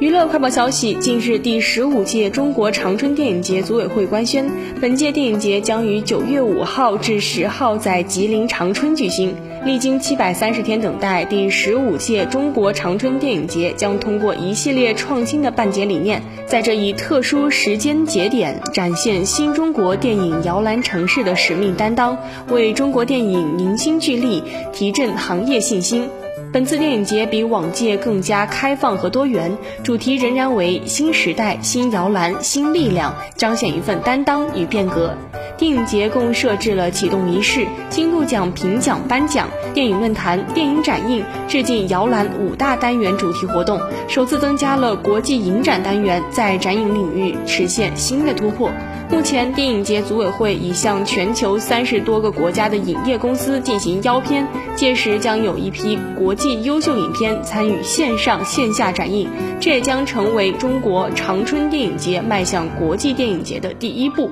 娱乐快报消息：近日，第十五届中国长春电影节组委会官宣，本届电影节将于九月五号至十号在吉林长春举行。历经七百三十天等待，第十五届中国长春电影节将通过一系列创新的办节理念，在这一特殊时间节点，展现新中国电影摇篮城市的使命担当，为中国电影凝心聚力，提振行业信心。本次电影节比往届更加开放和多元，主题仍然为新时代、新摇篮、新力量，彰显一份担当与变革。电影节共设置了启动仪式、金鹿奖评奖颁奖、电影论坛、电影展映、致敬摇篮五大单元主题活动，首次增加了国际影展单元，在展映领域实现新的突破。目前，电影节组委会已向全球三十多个国家的影业公司进行邀片，届时将有一批国际优秀影片参与线上线下展映，这也将成为中国长春电影节迈向国际电影节的第一步。